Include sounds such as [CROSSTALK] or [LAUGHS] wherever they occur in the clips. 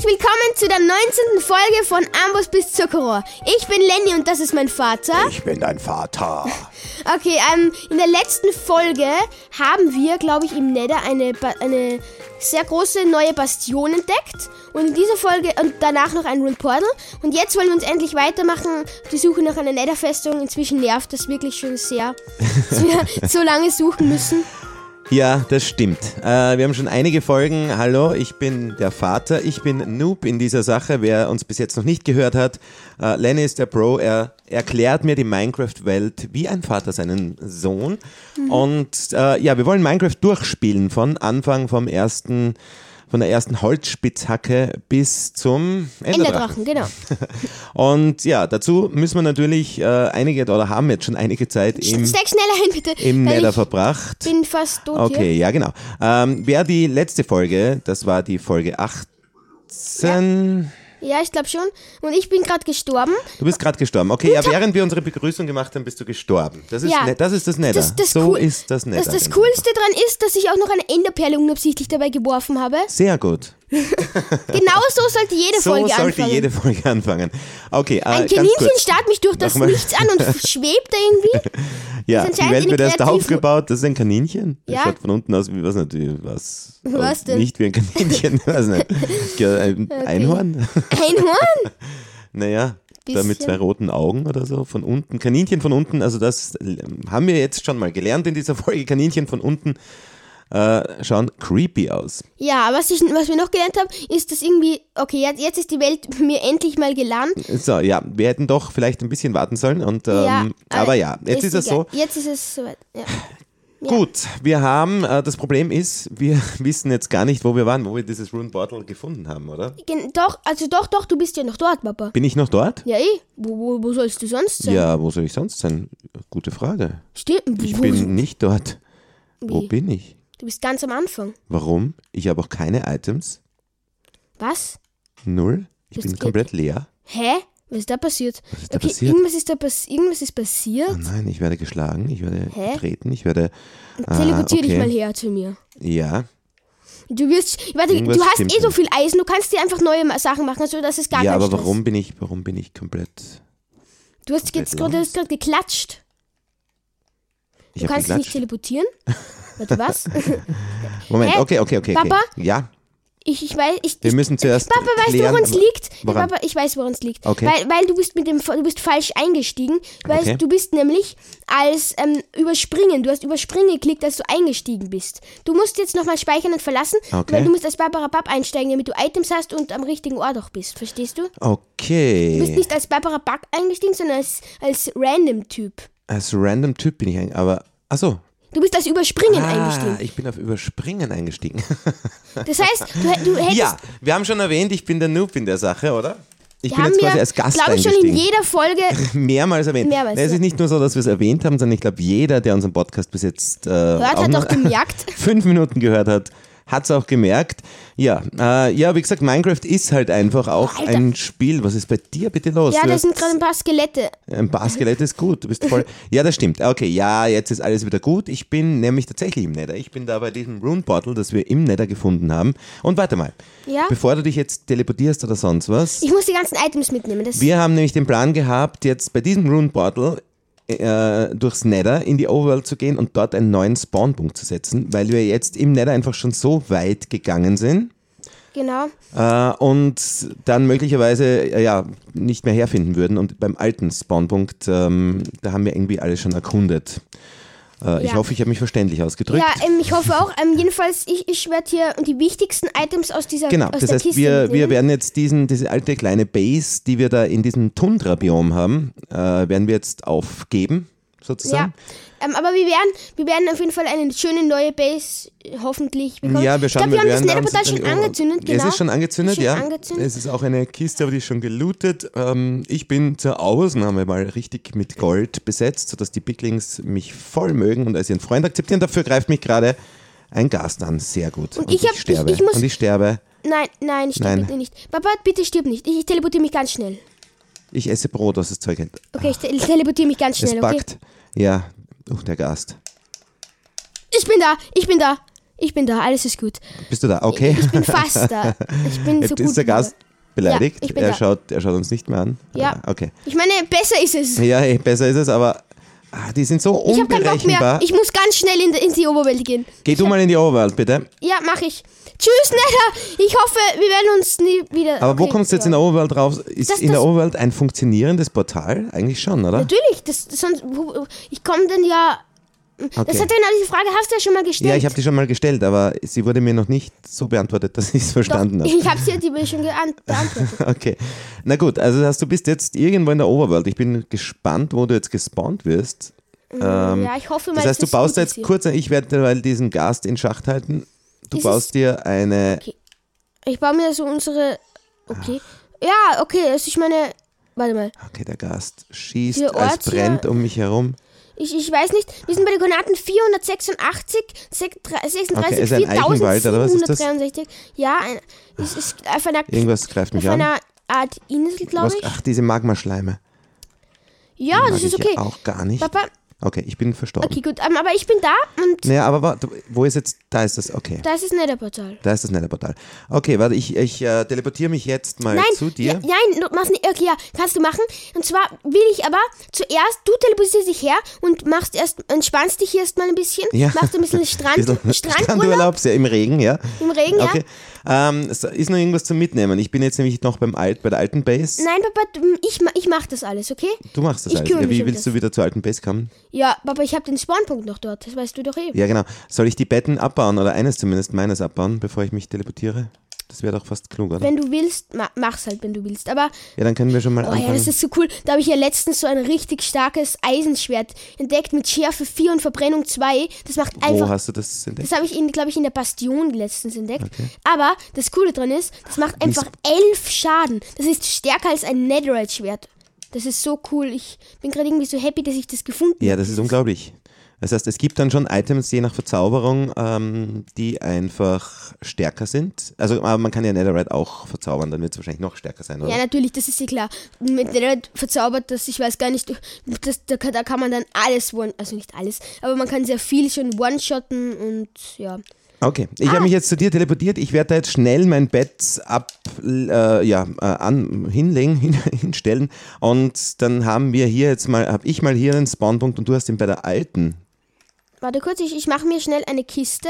Herzlich willkommen zu der 19. Folge von Ambus bis Zuckerrohr. Ich bin Lenny und das ist mein Vater. Ich bin dein Vater. [LAUGHS] Okay, ähm, in der letzten Folge haben wir, glaube ich, im Nether eine, ba eine sehr große neue Bastion entdeckt. Und in dieser Folge und danach noch ein Rune Portal. Und jetzt wollen wir uns endlich weitermachen. Die Suche nach einer Nether-Festung. Inzwischen nervt das wirklich schon sehr, [LAUGHS] dass wir so lange suchen müssen. Ja, das stimmt. Äh, wir haben schon einige Folgen. Hallo, ich bin der Vater. Ich bin Noob in dieser Sache. Wer uns bis jetzt noch nicht gehört hat, äh, Lenny ist der Pro. Er erklärt mir die Minecraft-Welt wie ein Vater seinen Sohn. Mhm. Und äh, ja, wir wollen Minecraft durchspielen von Anfang vom ersten von der ersten Holzspitzhacke bis zum Enderdrachen. Enderdrachen, genau. [LAUGHS] Und ja, dazu müssen wir natürlich äh, einige oder haben jetzt schon einige Zeit im, Steig schneller hin, bitte. im Nether ich verbracht. bin fast tot Okay, hier. ja, genau. Ähm, wer die letzte Folge, das war die Folge 18. Ja, ich glaube schon. Und ich bin gerade gestorben. Du bist gerade gestorben. Okay, ja, während wir unsere Begrüßung gemacht haben, bist du gestorben. Das ist, Ja. ne, das, ist das Nether. Das, das so cool, ist das Nether. Das, das genau. Coolste dran ist, dass ich auch noch eine Enderperle unabsichtlich dabei geworfen habe. Sehr gut. [LAUGHS] Genau so sollte jede So Folge sollte anfangen. jede Folge anfangen. Okay, äh, Ein Kaninchen starrt mich durch das Nochmal. Nichts an und [LAUGHS] schwebt da irgendwie. Ja, die Welt wird erst aufgebaut. Das ist ein Kaninchen. Das Ja. schaut von unten aus wie was natürlich was. Was denn? Nicht wie ein Kaninchen. [LAUGHS] weiß nicht. Ein Einhorn. Einhorn? Naja, da mit zwei roten Augen oder so von unten. Kaninchen von unten, also das haben wir jetzt schon mal gelernt in dieser Folge. Kaninchen von unten äh, schauen creepy aus. Ja, was, ich, was wir noch gelernt haben, ist, dass irgendwie, okay, jetzt, jetzt ist die Welt [LAUGHS] mir endlich mal gelernt. So, ja, wir hätten doch vielleicht ein bisschen warten sollen. Und, ähm, ja, aber ja, jetzt ist es so. Jetzt ist es soweit. [SIGHS] Ja. Gut, wir haben, äh, das Problem ist, wir [LAUGHS] wissen jetzt gar nicht, wo wir waren, wo wir dieses Rune Portal gefunden haben, oder? Gen- Doch, also doch, doch, du bist ja noch dort, Papa. Bin ich noch dort? Ja, eh. Wo, wo, wo sollst du sonst sein? Ja, wo soll ich sonst sein? Gute Frage. Stimmt. Ich wo, bin nicht dort. Wo Wie? bin ich? Du bist ganz am Anfang. Warum? Ich habe auch keine Items. Was? Null. Ich bin geht- komplett leer. Hä? Was ist da passiert? Was ist da okay, passiert? irgendwas ist da pass irgendwas ist passiert. Oh nein, ich werde geschlagen, ich werde Hä? getreten, ich werde. Ah, Teleportier dich okay. mal her zu mir. Ja, Du wirst, warte, Irgendwas du hast eh so viel Eisen, du kannst dir einfach neue Sachen machen, also das ist gar ja, kein aber Stress. warum bin ich, warum bin ich komplett. Du hast jetzt komplett hast gerade geklatscht. Ich Du kannst dich nicht geklatscht. teleportieren. [LAUGHS] Warte, was? [LAUGHS] Moment, Hä? okay, okay, okay. okay. Papa? Ja, Ich, ich weiß, ich, wir müssen zuerst. Papa, weißt du, woran es liegt? Woran? Papa, ich weiß, woran es liegt. Okay. Weil, weil du bist mit dem, du bist falsch eingestiegen. Weil Okay. du bist nämlich als ähm, überspringen. Du hast überspringen geklickt, als du eingestiegen bist. Du musst jetzt nochmal speichern und verlassen, Okay. weil du musst als Barbara Bab einsteigen, damit du Items hast und am richtigen Ort auch bist. Verstehst du? Du bist Okay. nicht als Barbara Bug eingestiegen, sondern als, als Random-Typ. Als random Typ bin ich eigentlich, aber. Achso. Du bist als Überspringen Ah, eingestiegen. ich bin auf Überspringen eingestiegen. [LAUGHS] Das heißt, du, du hättest. ja, wir haben schon erwähnt, ich bin der Noob in der Sache, oder? Ich bin jetzt quasi als Gast glaube ich, schon in jeder Folge. [LAUGHS] Mehrmals erwähnt. Mehrmals, es ja. ist nicht nur so, dass wir es erwähnt haben, sondern ich glaube, jeder, der unseren Podcast bis jetzt äh, Hört, auch hat auch gemerkt. [LAUGHS] fünf Minuten gehört hat, hat es auch gemerkt. Ja, äh, ja, wie gesagt, Minecraft ist halt einfach auch Alter. ein Spiel. Was ist bei dir bitte los? Ja, da sind gerade ein paar Skelette. ein Basskelett ist gut, du bist voll. [LAUGHS] Ja, das stimmt. Okay, ja, jetzt ist alles wieder gut. Ich bin nämlich tatsächlich im Nether. Ich bin da bei diesem Rune Bottle, das wir im Nether gefunden haben. Und warte mal, Ja? bevor du dich jetzt teleportierst oder sonst was. Ich muss die ganzen Items mitnehmen. Das Wir haben nämlich den Plan gehabt, jetzt bei diesem Rune Bottle äh, durchs Nether in die Overworld zu gehen und dort einen neuen Spawnpunkt zu setzen, weil wir jetzt im Nether einfach schon so weit gegangen sind. genau. Äh, und dann möglicherweise äh, ja, nicht mehr herfinden würden. Und beim alten Spawnpunkt, ähm, da haben wir irgendwie alles schon erkundet. Äh, Ich Ja. hoffe, ich habe mich verständlich ausgedrückt. Ja, ähm, ich hoffe auch. Ähm, jedenfalls, ich, ich werde hier die wichtigsten Items aus dieser Genau, aus das heißt, Kiste wir, wir werden jetzt diesen, diese alte kleine Base, die wir da in diesem Tundra-Biom haben, äh, werden wir jetzt aufgeben, sozusagen. Ja, ähm, aber wir werden, wir werden auf jeden Fall eine schöne neue Base hoffentlich bekommen. Ja, wir schauen, ich glaube, wir haben das Netherportal schon angezündet, genau. Es ist schon angezündet, Schon ja. angezündet. Es ist auch eine Kiste, aber die ist schon gelootet. Ähm, ich bin zur wir mal richtig mit Gold besetzt, sodass die Picklings mich voll mögen und als ihren Freund akzeptieren. Dafür greift mich gerade ein Gast an. Sehr gut. Und, ich hab- ich- sterbe. ich und ich sterbe. Nein, nein, stirb Nein. bitte nicht. Papa, bitte stirb nicht. Ich, ich teleportiere mich ganz schnell. Ich esse Brot, was das Zeug hält. Okay, ich te teleportiere mich ganz Es schnell, okay? backt. Ja, oh, der Gast. Ich bin da, ich bin da. Ich bin da, alles ist gut. Bist du da? Okay. Ich bin fast da. Ich bin [LAUGHS] so gut ist der. Gast beleidigt. Ja, ich er, da. schaut, er schaut uns nicht mehr an. Ja. Okay. Ich meine, besser ist es. Ja, eh, besser ist es, aber ah, die sind so Ich habe keinen Bock mehr. unberechenbar. Ich muss ganz schnell in die, in die Oberwelt gehen. Geh du mal in die Overworld, bitte. Ja, mach ich. Tschüss, Netta. Ich hoffe, wir werden uns nie wieder. Aber wo okay, kommst du jetzt in der Overworld raus? Ist Das- in der Overworld ein funktionierendes Portal? Eigentlich schon, oder? Natürlich, das, sonst, wo- ich komme dann ja. Das Okay. hat genau diese Frage, hast du ja schon mal gestellt. Ja, ich habe die schon mal gestellt, aber sie wurde mir noch nicht so beantwortet, dass ich es verstanden habe. ich habe sie dir schon beantwortet. [LAUGHS] Okay. Na gut, also das du bist jetzt irgendwo in der Overworld. Ich bin gespannt, wo du jetzt gespawnt wirst. Ähm, ja, ich hoffe mal, das heißt, du baust jetzt ist hier. kurz, ich werde derweil diesen Gast in Schacht halten. Du Ist baust dir eine. Ich baue mir so unsere. Okay. Ja, okay, also ich meine. Warte mal. Okay, der Gast schießt, als hier- brennt um mich herum. Ich, ich weiß nicht, wir sind bei den Koordinaten 486, 36, Okay, ist ein Eichenwald, oder was ist das? 4763. Ja, ein, es ist auf einer, Irgendwas greift mich auf an. einer Art Insel, glaube ich. ach, diese Magmaschleime. Ja, Mag das ist okay. auch gar nicht. Papa, Okay, ich bin verstorben. okay, gut, ähm, aber ich bin da und Naja, aber warte, wo ist jetzt? Da ist das, okay. da ist das Netherportal. Da ist das Netherportal. Okay, warte, ich, ich äh, teleportiere mich jetzt mal Nein, zu dir. Ja, nein, du machst nicht. Okay, ja, kannst du machen. Und zwar will ich aber zuerst, du teleportierst dich her und machst erst, entspannst dich erst mal ein bisschen. Ja. Machst ein bisschen [LAUGHS] Strand, Bisschen [LAUGHS] Strandurlaub sehr im Regen, ja. im Regen, ja. Okay. Ähm, es ist noch irgendwas zum Mitnehmen. Ich bin jetzt nämlich noch beim Alt, bei der alten Base. Nein, Papa, ich, ich mach das alles, okay? Du machst das Ich alles. Ja, wie um willst das. du wieder zur alten Base kommen? Ja, Papa, ich habe den Spawnpunkt noch dort, das weißt du doch eh. Ja, genau. Soll ich die Betten abbauen oder eines zumindest meines abbauen, bevor ich mich teleportiere? Das wäre doch fast klug, oder? Wenn du willst, ma mach's halt, wenn du willst. Aber, Ja, dann können wir schon mal oh ja, anfangen. das ist so cool. Da habe ich ja letztens so ein richtig starkes Eisenschwert entdeckt mit Schärfe 4 und Verbrennung 2. Das macht Wo einfach hast du das entdeckt? Das habe ich, glaube ich, in der Bastion letztens entdeckt. Aber das Coole dran ist, das macht einfach elf Schaden. Das ist stärker als ein Netherite-Schwert. Das ist so cool. Ich bin gerade irgendwie so happy, dass ich das gefunden Ja, das ist unglaublich. Das heißt, es gibt dann schon Items je nach Verzauberung, ähm, die einfach stärker sind. Also, aber man kann ja Netherite auch verzaubern, dann wird es wahrscheinlich noch stärker sein, oder? Ja, natürlich, das ist ja klar. Mit Netherite verzaubert das, ich weiß gar nicht, das, da, kann- da kann man dann alles one, also nicht alles, aber man kann sehr viel schon one-shotten und ja. Okay, ich Ah. habe mich jetzt zu dir teleportiert. Ich werde da jetzt schnell mein Bett ab, äh, ja, äh, an, hinlegen, hin, [LAUGHS] hinstellen. Und dann haben wir hier jetzt mal, habe ich mal hier einen Spawnpunkt und du hast ihn bei der alten. Warte kurz, ich, ich mache mir schnell eine Kiste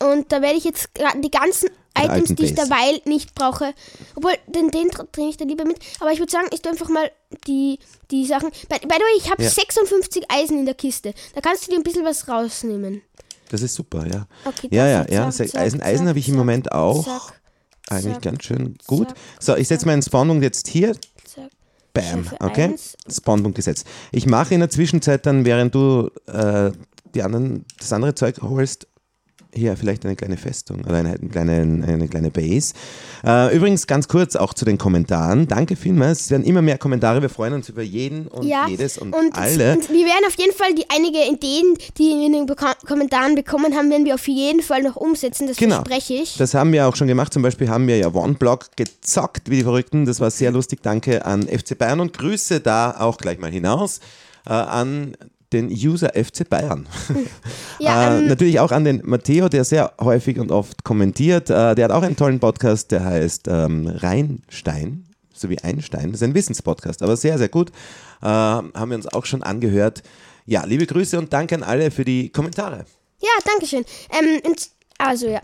und da werde ich jetzt gra- die ganzen Items, die ich derweil nicht brauche, obwohl den, den bringe ich da lieber mit, aber ich würde sagen, ich tue einfach mal die, die Sachen. By, by the way, ich habe Ja. 56 Eisen in der Kiste, da kannst du dir ein bisschen was rausnehmen. Das ist super, ja. Okay, Ja, ja, ja. zack, Eisen, zack, Eisen habe ich im Moment auch. Zack, Eigentlich ganz schön gut. So, ich setze meinen Spawnpunkt jetzt hier. Bam. Okay. Spawnpunkt gesetzt. Ich mache in der Zwischenzeit dann, während du äh, die anderen, das andere Zeug holst, hier vielleicht eine kleine Festung oder eine, eine, kleine, eine kleine Base. Äh, übrigens ganz kurz auch zu den Kommentaren. Danke vielmals. Es werden immer mehr Kommentare. Wir freuen uns über jeden und Ja, jedes und, und, alle. und wir werden auf jeden Fall die einige Ideen, die wir in den Beka Kommentaren bekommen haben, werden wir auf jeden Fall noch umsetzen. Das Genau. verspreche ich. Das haben wir auch schon gemacht. Zum Beispiel haben wir ja OneBlock gezockt wie die Verrückten. Das war sehr lustig. Danke an FC Bayern und Grüße da auch gleich mal hinaus äh, an den User FC Bayern. [LAUGHS] Ja, äh, ähm, natürlich auch an den Matteo, der sehr häufig und oft kommentiert. Äh, der hat auch einen tollen Podcast, der heißt ähm, Rheinstein, so wie Einstein. Das ist ein Wissenspodcast, aber sehr, sehr gut. Äh, haben wir uns auch schon angehört. Ja, liebe Grüße und danke an alle für die Kommentare. Ja, danke schön. Ähm, also ja.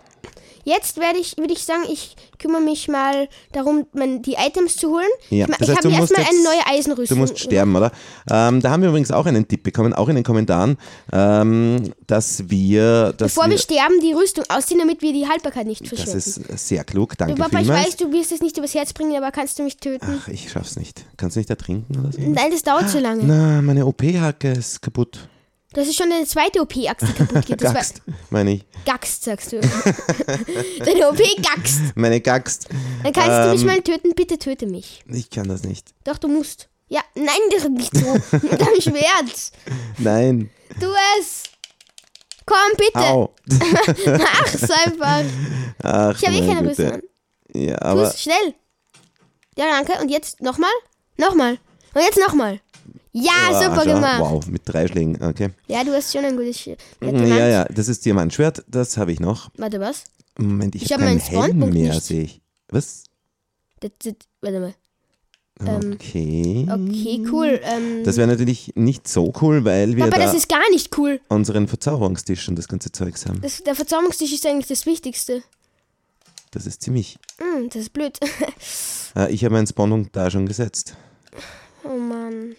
Jetzt werde ich, würde ich sagen, ich kümmere mich mal darum, die Items zu holen. Ja, ich das ich habe mir erstmal eine neue Eisenrüstung. Du musst sterben, oder? Ähm, da haben wir übrigens auch einen Tipp bekommen, auch in den Kommentaren, ähm, dass wir, dass Bevor wir wir, sterben, die Rüstung ausziehen, damit wir die Haltbarkeit nicht das verschwenden. ist sehr klug, danke Papa, ich vielmals. weiß, du wirst es nicht übers Herz bringen, aber kannst du mich töten? Ach, ich schaff's nicht. Kannst du nicht ertrinken oder so? Nein, das dauert zu lange. Na, meine OP-Hacke ist kaputt. Das ist schon eine zweite OP-Axt, die kaputt geht. Das war Gaxt, meine ich. Gaxt, sagst du. [LAUGHS] Deine OP Gaxt. Meine Gaxt. Dann kannst du mich Ähm. mal töten, bitte töte mich. Ich kann das nicht. Doch, du musst. Ja, nein, das ist nicht so. Mit deinem [LAUGHS] Schwert. Nein. Tu es. Komm, bitte. Au. [LAUGHS] Mach's einfach. Ach, Ich habe eh keine. Rüstung an. Ja, aber es schnell. Ja, danke. Und jetzt nochmal? Nochmal. Und jetzt nochmal. Ja, Ah, super schau. gemacht. Wow, mit drei Schlägen, okay. Ja, du hast schon ein gutes Sch- Ja, Diamant. ja, das ist Diamantschwert, das habe ich noch. Warte, was? Moment, ich, Ich habe hab meinen Helm mehr, sehe ich. Was? Das, das, warte mal. Ähm, Okay. Okay, cool. Ähm, Das wäre natürlich nicht so cool, weil wir Papa, da das ist gar nicht cool. unseren Verzauberungstisch und das ganze Zeugs haben. Das, der Verzauberungstisch ist eigentlich das Wichtigste. Das ist ziemlich. Hm, das ist blöd. Äh, [LAUGHS] ich habe meinen Spawnpunkt da schon gesetzt. oh Mann.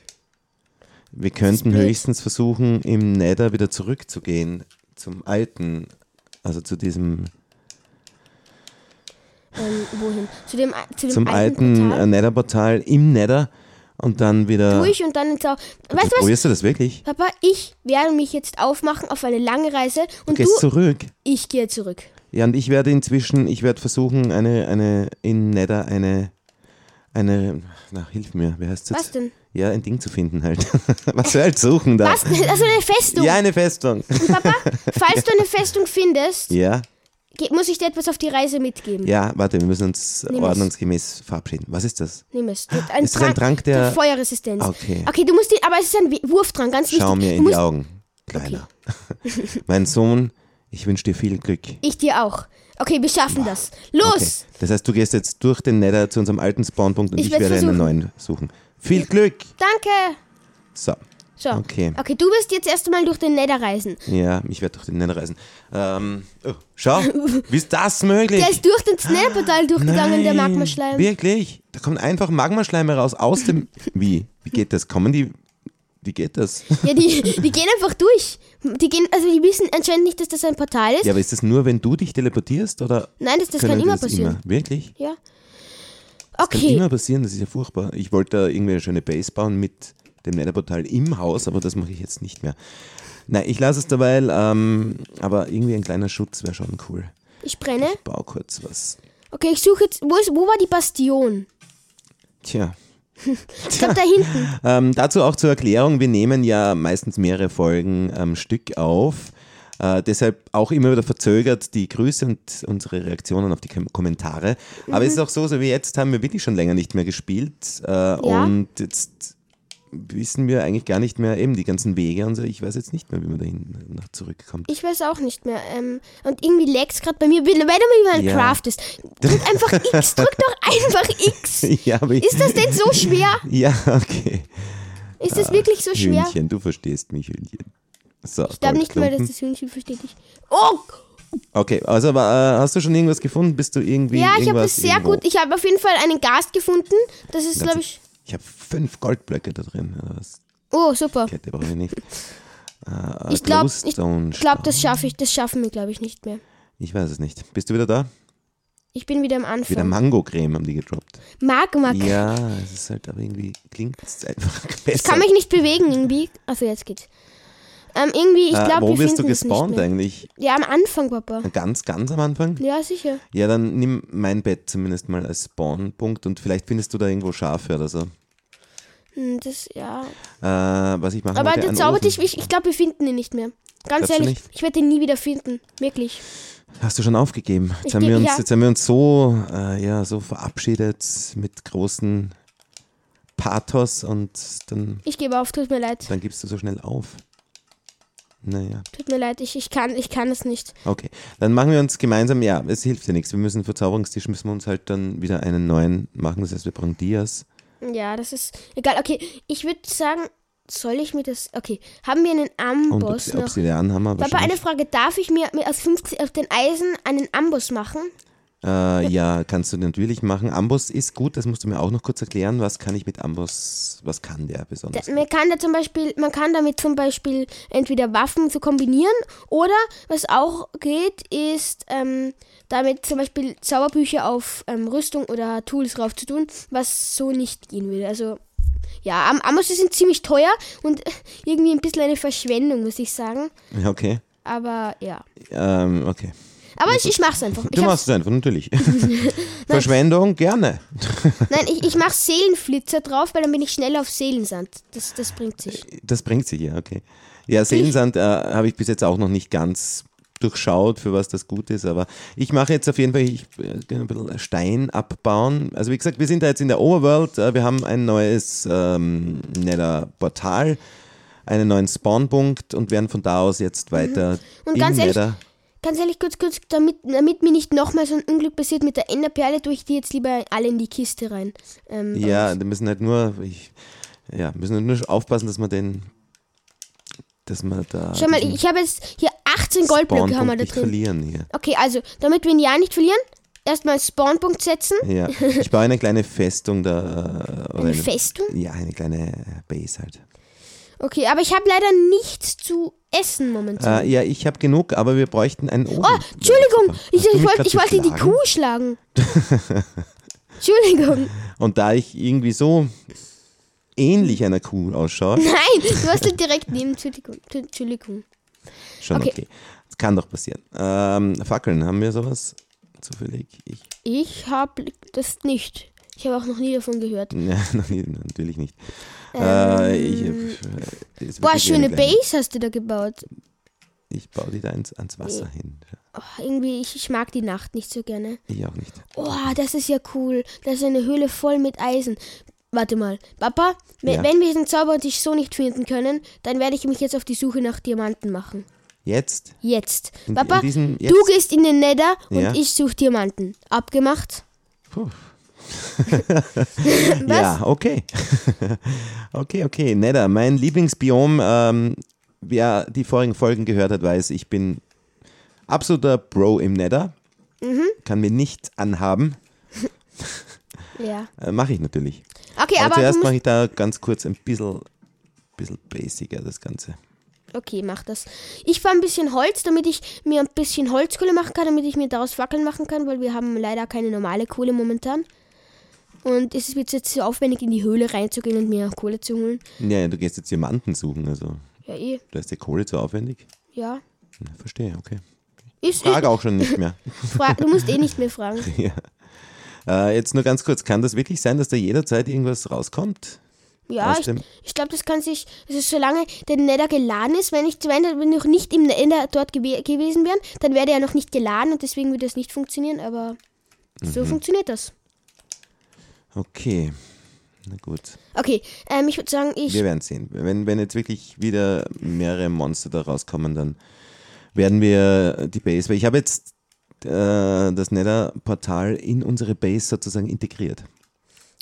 Wir könnten höchstens versuchen, im Nether wieder zurückzugehen zum alten, also zu diesem, Ähm, wohin? Zu dem, zu dem zum alten Portal? äh, Nether-Portal im Nether und dann wieder. Durch und dann ins Sau. Weißt du was? Probierst du das wirklich? Papa, ich werde mich jetzt aufmachen auf eine lange Reise Du und du, gehst zurück. ich gehe zurück. Ja, und ich werde inzwischen, ich werde versuchen, eine, eine, in Nether eine, eine, na, hilf mir, wie heißt das? Was denn? Ja, ein Ding zu finden halt. [LAUGHS] Was soll halt suchen da? Was? Also eine Festung. Ja, eine Festung. Papa, [LAUGHS] falls du eine Festung findest, Ja, muss ich dir etwas auf die Reise mitgeben. ja, warte, wir müssen uns Nimm es. ordnungsgemäß verabschieden. Was ist das? Nimm es. Ein Ist das ein Trank, der- Feuerresistenz. Okay. Okay, du musst die, aber es ist ein Wurftrank, ganz wichtig. Schau mir in die Augen, Kleiner. [LAUGHS] mein Sohn, ich wünsche dir viel Glück. Ich dir auch. Okay, wir schaffen das. Los! Okay. Das heißt, du gehst jetzt durch den Nether zu unserem alten Spawnpunkt und Ich ich, werde einen versuchen. neuen suchen. Viel Glück! Danke! So, So. Okay. Okay, du wirst jetzt erst einmal durch den Nether reisen. ja, ich werde durch den Nether reisen. Ähm, oh, schau, wie ist das möglich? Der ist durch das Netherportal durchgegangen, der Nein, Magmaschleim. Wirklich? Da kommt einfach Magmaschleim heraus aus dem. [LAUGHS] Wie? Wie geht das? Kommen die. Wie geht das? Ja, die, [LAUGHS] die gehen einfach durch. Die gehen, also die wissen anscheinend nicht, dass das ein Portal ist. Ja, aber ist das nur, wenn du dich teleportierst oder Nein, das, das kann immer das passieren. Immer? Wirklich? Ja. Das kann Okay. immer passieren, das ist ja furchtbar. Ich wollte da irgendwie eine schöne Base bauen mit dem Netherportal im Haus, aber das mache ich jetzt nicht mehr. Nein, ich lasse es dabei, ähm, aber irgendwie ein kleiner Schutz wäre schon cool. Ich brenne. Ich baue kurz was. Okay, ich suche jetzt. Wo, ist, wo war die Bastion? Tja. [LAUGHS] Ich glaube da hinten. [LAUGHS] Ähm, dazu auch zur Erklärung, wir nehmen ja meistens mehrere Folgen am Stück auf. Äh, deshalb auch immer wieder verzögert die Grüße und unsere Reaktionen auf die Kom Kommentare. Aber es ist auch so, so wie jetzt haben wir wirklich schon länger nicht mehr gespielt. Äh, Und jetzt wissen wir eigentlich gar nicht mehr eben die ganzen Wege und so. Ich weiß jetzt nicht mehr, wie man dahin noch zurückkommt. Ich weiß auch nicht mehr. Ähm, und irgendwie lag's gerade bei mir, wenn du mal Ja. craftest. [LAUGHS] Drück einfach X, drück doch einfach X. [LAUGHS] ja, Ist das denn so schwer? [LAUGHS] Ja, okay. Ist das wirklich so schwer? Hühnchen, du verstehst mich, Hühnchen. So, Ich glaube nicht mal, dass das Hühnchen versteht dich. Oh! Okay, also aber, äh, hast du schon irgendwas gefunden? Bist du irgendwie Ja, ich habe das sehr irgendwo? gut. Ich habe auf jeden Fall einen Gast gefunden. Das ist, glaube ich. Ich habe fünf Goldblöcke da drin. Das Oh, super. Kette brauche ich nicht. [LAUGHS] Äh, Ich glaube, glaub, das schaffe ich. Das schaffen wir, glaube ich, nicht mehr. Ich weiß es nicht. Bist du wieder da? Ich bin wieder am Wieder Anfang. Mango-Creme haben die gedroppt. Magma. Ja, es ist halt aber irgendwie, klingt es einfach besser. Ich kann mich nicht bewegen irgendwie. Also jetzt geht's. Ähm, irgendwie, ich äh, glaube, wo wir wirst du gespawnt eigentlich? Ja, am Anfang, Papa. Ganz, ganz am Anfang? Ja, sicher. Ja, dann nimm mein Bett zumindest mal als Spawnpunkt und vielleicht findest du da irgendwo Schafe oder so. Hm, Das, ja. Äh, was ich machen Aber der Zaubertisch, ich, ich glaube, wir finden ihn nicht mehr. Ganz Glaubst ehrlich, ich werde ihn nie wieder finden. Wirklich. Hast du schon aufgegeben? Jetzt, Ich haben, wir uns, ja. jetzt haben wir uns so, äh, ja, so verabschiedet mit großen Pathos und dann, Ich gebe auf, tut mir leid. dann gibst du so schnell auf. Naja, Tut mir leid, ich, ich, kann, ich kann es nicht. okay. Dann machen wir uns gemeinsam, ja, es hilft ja nichts. Wir müssen Verzauberungstisch, müssen wir uns halt dann wieder einen neuen machen. Das heißt, wir brauchen Dias. Ja, das ist egal. Okay, ich würde sagen, soll ich mir das. Okay, haben wir einen Und Amboss noch? Obsidianhammer Papa, eine. Frage: Darf ich mir mir aus 50 auf den Eisen einen Amboss machen? Äh, ja, kannst du natürlich machen. Amboss ist gut, das musst du mir auch noch kurz erklären. Was kann ich mit Amboss, was kann der besonders? Da, man kann da zum Beispiel, man kann damit zum Beispiel entweder Waffen so kombinieren oder was auch geht, ist ähm, damit zum Beispiel Zauberbücher auf ähm, Rüstung oder Tools drauf zu tun, was so nicht gehen würde. Also ja, Am Ambosse sind ziemlich teuer und irgendwie ein bisschen eine Verschwendung, muss ich sagen. Okay. Aber ja. Ähm, okay. Aber ich, ich mach's einfach. Du Ich machst es einfach, natürlich. [LAUGHS] [LAUGHS] Verschwendung, gerne. [LAUGHS] Nein, ich, ich mach Seelenflitzer drauf, weil dann bin ich schnell auf Seelensand. Das, das bringt sich. Das bringt sich ja, okay. Ja, Seelensand äh, habe ich bis jetzt auch noch nicht ganz durchschaut, für was das gut ist. Aber ich mache jetzt auf jeden Fall ich, äh, ein bisschen Stein abbauen. Also wie gesagt, wir sind da jetzt in der Overworld. Äh, wir haben ein neues ähm, Nether-Portal, einen neuen Spawnpunkt und werden von da aus jetzt weiter Mhm. Und im ganz ehrlich. Ganz ehrlich, kurz, kurz, damit, damit mir nicht nochmal so ein Unglück passiert mit der Enderperle, tue ich die jetzt lieber alle in die Kiste rein. Ähm, Ja, wir müssen halt nur, ich, ja, müssen halt nur aufpassen, dass man den, dass man da Schau mal, ich habe jetzt hier 18 Goldblöcke haben wir da drin. verlieren hier. Okay, also, damit wir ihn ja nicht verlieren, erstmal Spawnpunkt setzen. Ja, ich baue eine kleine Festung da. äh, Oder Eine Festung? Ja, eine kleine Base halt. Okay, aber ich habe leider nichts zu essen momentan. Äh, ja, ich habe genug, aber wir bräuchten einen Ofen. oh, Entschuldigung, ich, ich, grad ich wollte die? Kuh schlagen. [LAUGHS] Entschuldigung. Und da ich irgendwie so ähnlich einer Kuh ausschaue, [LAUGHS] Nein, du hast halt direkt neben. Entschuldigung. Entschuldigung. schon Okay. okay. Das kann doch passieren. Ähm, Fackeln, haben wir sowas? Zufällig? Ich, Ich habe das nicht. Ich habe auch noch nie davon gehört. [LAUGHS] ja, noch nie, natürlich nicht. äh, ich, äh, ist Boah, schöne Base hast du da gebaut. Ich baue die da ins, ans Wasser hin. Oh, irgendwie, ich, ich mag die Nacht nicht so gerne. Ich auch nicht. Oh, das ist ja cool. Das ist eine Höhle voll mit Eisen. Warte mal, Papa, Ja. wenn wir den Zaubertisch so nicht finden können, dann werde ich mich jetzt auf die Suche nach Diamanten machen. Jetzt? Jetzt. In- Papa, in diesem- du jetzt? gehst in den Nether und Ja. ich suche Diamanten. Abgemacht? Puh. [LAUGHS] Ja, [LAUGHS] okay. okay, okay. Nether, mein Lieblingsbiom. Ähm, wer die vorigen Folgen gehört hat, weiß, ich bin absoluter Bro im Nether. Mhm. Kann mir nichts anhaben. [LAUGHS] Ja. Äh, mache ich natürlich. Okay, aber aber, zuerst mache ich da ganz kurz ein bisschen, bisschen basicer das Ganze. Okay, mach das. Ich fahre ein bisschen Holz, damit ich mir ein bisschen Holzkohle machen kann, damit ich mir daraus Fackeln machen kann, weil wir haben leider keine normale Kohle momentan. Und es wird jetzt so aufwendig, in die Höhle reinzugehen und mir Kohle zu holen. Ja, du gehst jetzt Diamanten suchen, also Ja, eh. da ist die Kohle zu aufwendig. Ja. Ja, verstehe, okay. Ist, Frage auch schon nicht mehr. [LAUGHS] Du musst eh nicht mehr fragen. [LAUGHS] ja. äh, jetzt nur ganz kurz, kann das wirklich sein, dass da jederzeit irgendwas rauskommt? Ja, ich, ich glaube, das kann sich, also solange der Nether geladen ist, wenn ich wenn wir noch nicht im Nether dort gewe gewesen wären, dann wäre der ja noch nicht geladen und deswegen würde das nicht funktionieren, aber so Mhm. funktioniert das. Okay, na gut. Okay, ähm, ich würde sagen, ich, Wir werden sehen. Wenn, wenn jetzt wirklich wieder mehrere Monster da rauskommen, dann werden wir die Base, weil ich habe jetzt äh, das Nether-Portal in unsere Base sozusagen integriert.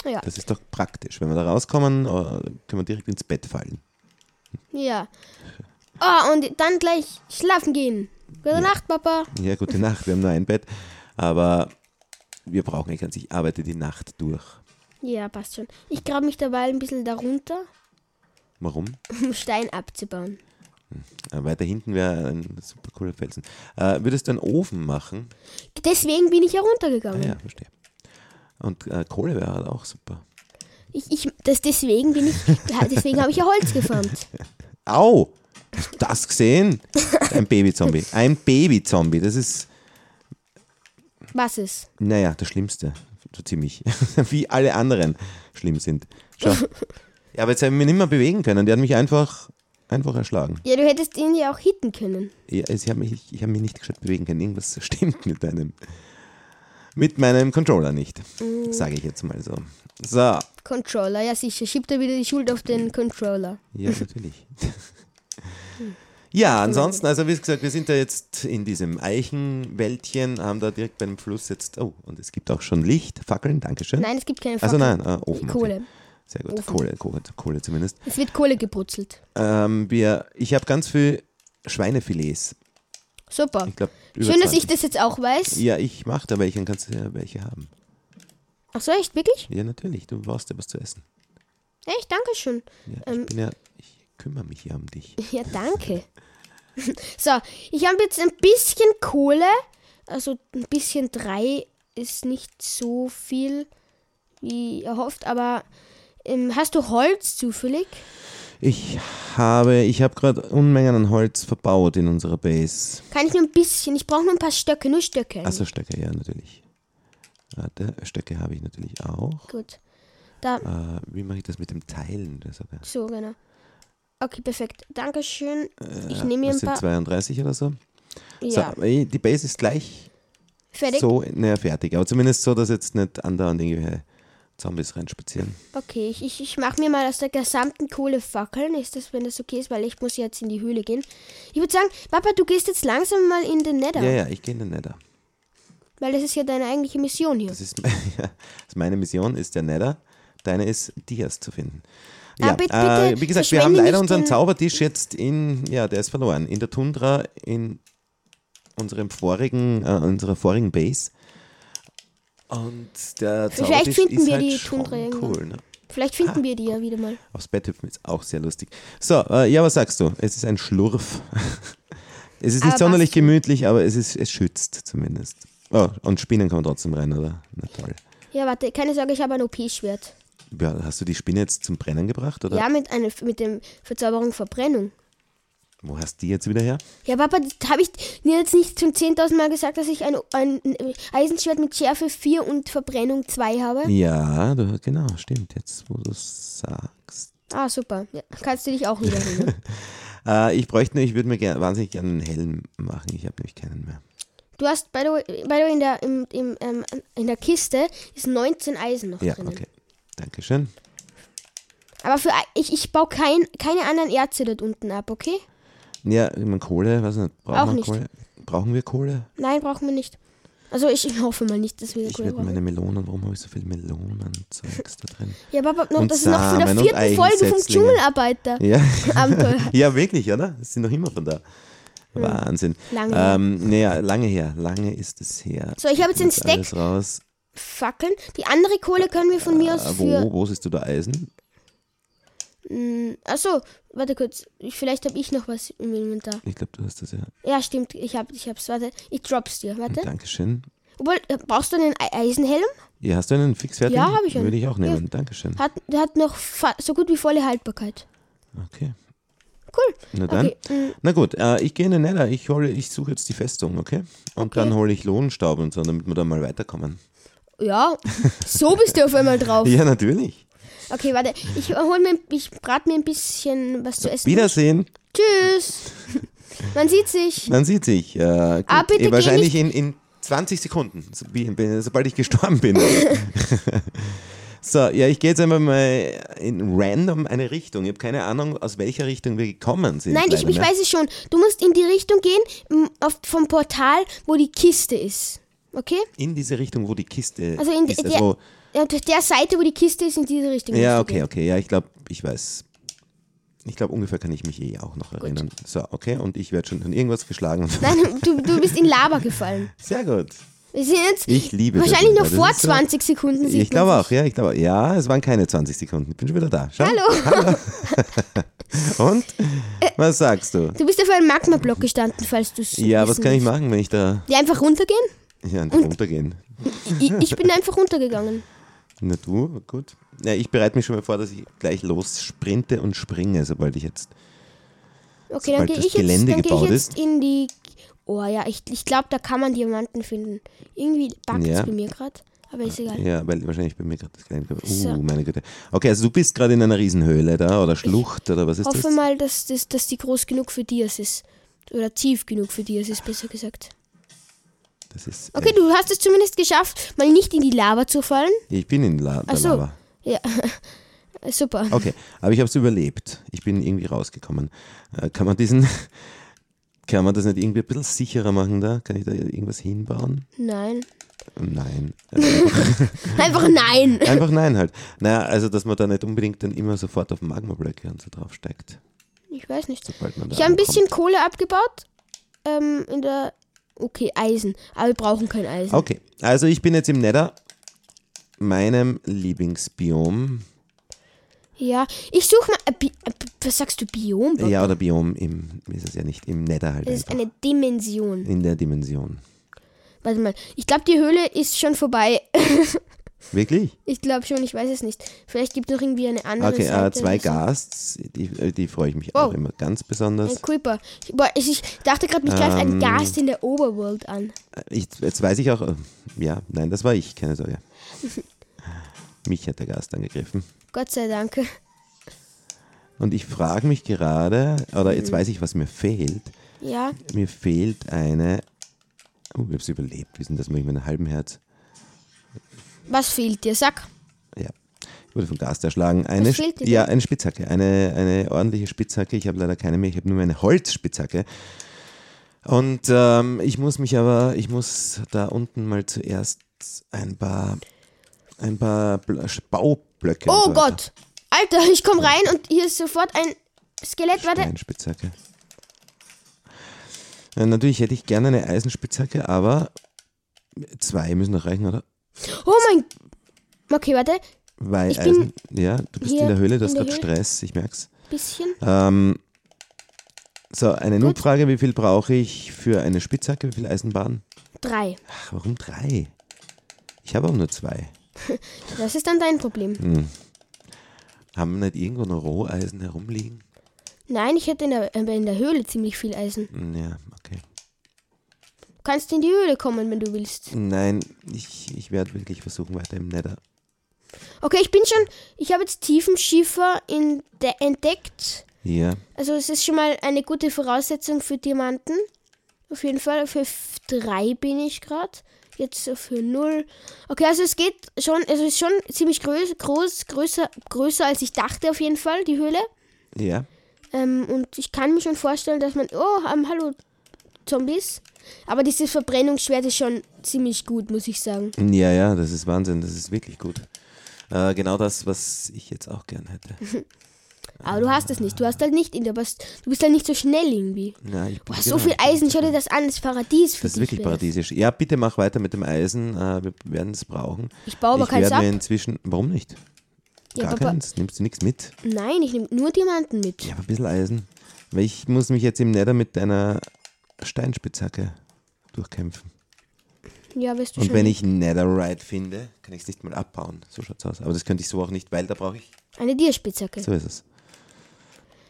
ja, Das ist doch praktisch. Wenn wir da rauskommen, äh, können wir direkt ins Bett fallen. ja. Oh, und dann gleich schlafen gehen. Gute Nacht, Papa. Ja, gute Nacht, wir haben nur ein Bett, aber wir brauchen nicht ganz, ich arbeite die Nacht durch. Ja, passt schon. Ich grabe mich dabei ein bisschen darunter, Warum? um Stein abzubauen. Äh, weiter hinten wäre ein super cooler Felsen. Äh, würdest du einen Ofen machen? Deswegen bin ich Ah, heruntergegangen. ja, verstehe. Und äh, Kohle wäre halt auch super. Ich, ich, das, deswegen bin ich, [LAUGHS] deswegen habe ich ja Holz gefarmt. [LAUGHS] Au! Hast du das gesehen? Ein Babyzombie. Ein Babyzombie. Das ist, Was ist? naja, das Schlimmste. So ziemlich. [LAUGHS] Wie alle anderen schlimm sind. Schau. [LAUGHS] Ja, aber jetzt habe ich mich nicht mehr bewegen können. Die hat mich einfach, einfach erschlagen. Ja, du hättest ihn ja auch hitten können. Ja, ich habe mich, ich hab mich nicht gescheit bewegen können. Irgendwas stimmt mit deinem, mit meinem Controller nicht. Sage ich jetzt mal so. So, Controller, ja sicher. Schiebt er wieder die Schuld auf den Controller. ja, natürlich. [LAUGHS] Ja, ansonsten, also wie gesagt, wir sind da jetzt in diesem Eichenwäldchen, haben da direkt beim Fluss jetzt, oh, und es gibt auch schon Licht, Fackeln, Dankeschön. Nein, es gibt keine also Fackel. nein, äh, Ofen. okay. Kohle. Sehr gut, Ofen. Kohle, Kohle, Kohle zumindest. Es wird Kohle gebrutzelt. Ähm, wir, ich habe ganz viel Schweinefilets. Super. Ich glaube, Schön, dass ich das jetzt auch weiß. Ja, ich mache da welche, dann kannst du ja welche haben. Ach so, echt? Wirklich? Ja, natürlich, du brauchst ja was zu essen. Echt? Dankeschön. Ja, ich Ähm. bin ja, ich kümmere mich ja um dich. [LAUGHS] Ja, danke. so, ich habe jetzt ein bisschen Kohle. Also ein bisschen drei ist nicht so viel wie erhofft, aber ähm, hast du Holz zufällig? Ich habe, ich habe gerade Unmengen an Holz verbaut in unserer Base. Kann ich nur ein bisschen? Ich brauche nur ein paar Stöcke, nur Stöcke. Achso, Stöcke, ja, natürlich. Warte, Stöcke habe ich natürlich auch. Gut. Da, Äh, wie mache ich das mit dem Teilen? Sogar? so, genau. Okay, perfekt. Dankeschön. Ich Ja, nehme mir ein sind paar. 32 oder so. Ja. So, eh, die Base ist gleich Fertig? so, naja, fertig. Aber zumindest so, dass jetzt nicht andauernd irgendwelche Zombies reinspazieren. Okay, ich, ich, ich mache mir mal aus der gesamten Kohle Fackeln. Ist das, wenn das okay ist, weil ich muss jetzt in die Höhle gehen. Ich würde sagen, Papa, du gehst jetzt langsam mal in den Nether. Ja, ja, ich gehe in den Nether. Weil das ist ja deine eigentliche Mission hier. Das ist, [LAUGHS] ja, das ist meine Mission, ist der Nether. Deine ist, Dias zu finden. Ah, Ja, bitte, äh, bitte wie gesagt, wir haben leider unseren Zaubertisch jetzt in, ja, der ist verloren. In der Tundra, in unserem vorigen, äh, unserer vorigen Base. Und der Vielleicht Zaubertisch finden ist wir halt die Tundra cool. Ne? Vielleicht finden wir die ja wieder mal. Aufs Bett hüpfen ist auch sehr lustig. So, äh, ja, was sagst du? Es ist ein Schlurf. [LAUGHS] es ist nicht Aber sonderlich gemütlich, aber es, ist, es schützt zumindest. Oh, und Spinnen kann man trotzdem rein, oder? Na toll. Ja, warte, keine Sorge, ich habe ein OP-Schwert. Ja, hast du die Spinne jetzt zum Brennen gebracht? Oder Ja, mit, einer, mit dem Verzauberung Verbrennung. wo hast die jetzt wieder her? Ja, Papa, habe ich dir jetzt nicht zum 10.000 Mal gesagt, dass ich ein, ein Eisenschwert mit Schärfe 4 und Verbrennung 2 habe? Ja, du, genau, stimmt. Jetzt, wo du sagst. Ah, super. Ja, kannst du dich auch wieder erinnern. [LAUGHS] Äh, ich bräuchte nur, ich würde mir gern, wahnsinnig gerne einen Helm machen. Ich habe nämlich keinen mehr. Du hast, by the way, by the way in, der, im, im, ähm, in der Kiste ist 19 Eisen noch Ja, drinnen. okay. Dankeschön. Aber für, ich, ich baue kein, keine anderen Erze dort unten ab, okay? Ja, ich meine, Kohle, weiß nicht. Brauchen Auch wir nicht. Kohle? Brauchen wir Kohle? Nein, brauchen wir nicht. Also ich, ich hoffe mal nicht, dass wir Ich Kohle brauchen. meine Melonen, warum habe ich so viel Melonenzeugs da drin? Ja, noch, Und das ist noch von der Samen vierten Folge vom. Dschungelarbeiter. Ja. [LAUGHS] [LAUGHS] Ja, wirklich, oder? Das sind noch immer von da. Wahnsinn. Lange her. Ähm, naja, lange her. Lange ist es her. So, ich habe jetzt den Stack alles raus. Fackeln. Die andere Kohle können wir von mir aus Äh, für. wo, wo siehst du da Eisen? Achso, warte kurz. Ich, vielleicht habe ich noch was im Inventar. Ich glaube, du hast das ja. Ja, stimmt. Ich hab, ich hab's. Warte, ich drop's dir. Warte. Dankeschön. Obwohl, äh, brauchst du einen Ei- Eisenhelm? Ja, hast du einen fixfertigen? Ja, hab ich einen. Würde ich auch nehmen. Dankeschön. Hat, der hat noch so gut wie volle Haltbarkeit. Okay. Cool. Na dann. Okay. mm, Na gut, äh, ich gehe in den Nether. Ich, hole, ich suche jetzt die Festung, okay? Und Okay. dann hole ich Lohnstaub und so, damit wir da mal weiterkommen. Ja, so bist du auf einmal drauf. Ja, natürlich. Okay, warte. Ich hol mir, ich brate mir ein bisschen was zu essen. Wiedersehen. Tschüss. Man sieht sich. Man sieht sich. Äh, Ah, bitte wahrscheinlich in, in 20 Sekunden, sobald ich gestorben bin. [LAUGHS] so, ja, ich gehe jetzt einfach mal in random eine Richtung. Ich habe keine Ahnung, aus welcher Richtung wir gekommen sind. Nein, ich, ich mehr. weiß es schon. Du musst in die Richtung gehen, vom Portal, wo die Kiste ist. Okay? In diese Richtung, wo die Kiste Also in ist. der, Also, ja, auf der Seite, wo die Kiste ist, in diese Richtung. ja, okay, gehen. okay. Ja, ich glaube, ich weiß. Ich glaube, ungefähr kann ich mich eh auch noch erinnern. So, okay, und ich werde schon an irgendwas geschlagen. [LAUGHS] Nein, du, du bist in Lava gefallen. Sehr gut. Wir sind jetzt Ich liebe wahrscheinlich noch vor ist so- 20 Sekunden. Ich glaube auch, ja, ich glaube, ja, es waren keine 20 Sekunden. Ich bin schon wieder da. Schau. Hallo. [LAUGHS] Und? Was sagst du? Du bist auf einem Magma-Block gestanden, falls du es Ja, was kann ich machen, wenn ich da Die einfach runtergehen? Ja, runtergehen? Ich, ich bin einfach runtergegangen. [LAUGHS] Na du, gut. Ja, ich bereite mich schon mal vor, dass ich gleich los sprinte und springe, sobald ich jetzt. Okay, dann Sobald gehe das ich jetzt, Gelände dann geh ich gebaut jetzt in die. Oh ja, ich, ich glaube, da kann man Diamanten finden. Irgendwie backt es Ja. bei mir gerade. Aber ist egal. Ja, weil wahrscheinlich bei mir gerade das Gelände. Uh, So. meine Güte. Okay, also du bist gerade in einer Riesenhöhle da oder Schlucht oder was ist Hoffe das? mal, dass, dass, dass die groß genug für Dias ist. Oder tief genug für Dias ist, besser gesagt. Das ist. Okay, äh, du hast es zumindest geschafft, mal nicht in die Lava zu fallen. ich bin in La der Ach so. Lava. Ja, [LAUGHS] super. Okay, aber ich habe es überlebt. Ich bin irgendwie rausgekommen. Äh, kann man diesen. [LAUGHS] Kann man das nicht irgendwie ein bisschen sicherer machen da? Kann ich da irgendwas hinbauen? Nein. Nein. [LAUGHS] Einfach nein. Einfach nein halt. Naja, also dass man da nicht unbedingt dann immer sofort auf Magmablöcke und so draufsteigt, Ich weiß nicht. sobald man da Ich habe ein ankommt. bisschen Kohle abgebaut. Ähm, in der. Okay, Eisen. Aber wir brauchen kein Eisen. Okay, also ich bin jetzt im Nether, meinem Lieblingsbiom. Ja, ich suche mal. Bi was sagst du, Biom? Bob? Ja, oder Biom im, ist es ja nicht, im Nether halt Das ist einfach. eine Dimension. In der Dimension. Warte mal. Ich glaube, die Höhle ist schon vorbei. [LAUGHS] Wirklich? Ich glaube schon, ich weiß es nicht. Vielleicht gibt es noch irgendwie eine andere Okay, äh, Seite. zwei oder so. Gasts, die, äh, die freue ich mich Oh. auch immer ganz besonders. Ein Creeper. Ich, boah, ich, ich dachte gerade, mich greift Ähm. ein Gast in der Overworld an. Ich, jetzt weiß ich auch, äh, ja, nein, das war ich, keine Sorge. [LAUGHS] Mich hat der Gast angegriffen. Gott sei Dank. Und ich frage mich gerade, oder Mhm. jetzt weiß ich, was mir fehlt. Ja. Mir fehlt eine. Oh, ich hab's überlebt. Denn das mit meinem halben Herz? Was fehlt dir? Sag. Ja. Ich wurde vom Gast erschlagen. Eine, Was fehlt dir ja, eine Spitzhacke. Eine, eine ordentliche Spitzhacke. Ich habe leider keine mehr. Ich habe nur eine Holzspitzhacke. Und ähm, ich muss mich aber, ich muss da unten mal zuerst ein paar, ein paar Bl- Baublöcke. Oh so. Gott. Alter, ich komme rein und hier ist sofort ein Skelett. Warte. Steinspitzhacke. Ja, natürlich hätte ich gerne eine Eisenspitzhacke, aber zwei müssen noch reichen, oder? Oh mein. Okay, warte. Weil Ich Eisen, ja, du bist in der Höhle, du hast gerade. Stress, ich merk's. Bisschen. Ähm, so, eine Notfrage, wie viel brauche ich für eine Spitzhacke, wie viel Eisenbahn? Drei. Ach, warum drei? Ich habe auch nur zwei. [LAUGHS] Das ist dann dein Problem. Hm. Haben wir nicht irgendwo noch Roheisen herumliegen? Nein, ich hätte in der, äh, in der Höhle ziemlich viel Eisen. Hm, Ja, kannst in die Höhle kommen, wenn du willst. Nein, ich, ich werde wirklich versuchen, weiter im Nether. Okay, ich bin schon. Ich habe jetzt Tiefenschiefer in de- entdeckt. Ja, Also es ist schon mal eine gute Voraussetzung für Diamanten. Auf jeden Fall. Für 3 bin ich gerade. Jetzt für 0. Okay, also es geht schon, also es ist schon ziemlich groß, groß größer, größer als ich dachte auf jeden Fall, die Höhle. ja. Ähm, und ich kann mir schon vorstellen, dass man. Oh, ähm, hallo Zombies. Aber dieses Verbrennungsschwert ist schon ziemlich gut, muss ich sagen. Ja, ja, das ist Wahnsinn, das ist wirklich gut. Äh, genau das, was ich jetzt auch gern hätte. [LAUGHS] Aber du hast es nicht. Du hast halt nicht in der Bast du bist halt nicht so schnell irgendwie. Ja, ich bin Boah, so genau, viel Eisen, schau dir das an, das Paradies für Das ist wirklich wär's. paradiesisch. Ja, bitte mach weiter mit dem Eisen. Äh, wir werden es brauchen. Ich baue aber ich keins werde ab. inzwischen. Warum nicht? Ja, Gar Papa- keins. Nimmst du nichts mit? Nein, ich nehme nur Diamanten mit. Ja, aber ein bisschen Eisen. Weil ich muss mich jetzt im Nether mit einer Steinspitzhacke durchkämpfen. Ja, weißt du Und schon. wenn ich Netherite finde, kann ich es nicht mal abbauen. So schaut's aus. Aber das könnte ich so auch nicht, weil da brauche ich. Eine Dierspitzhacke. So ist es.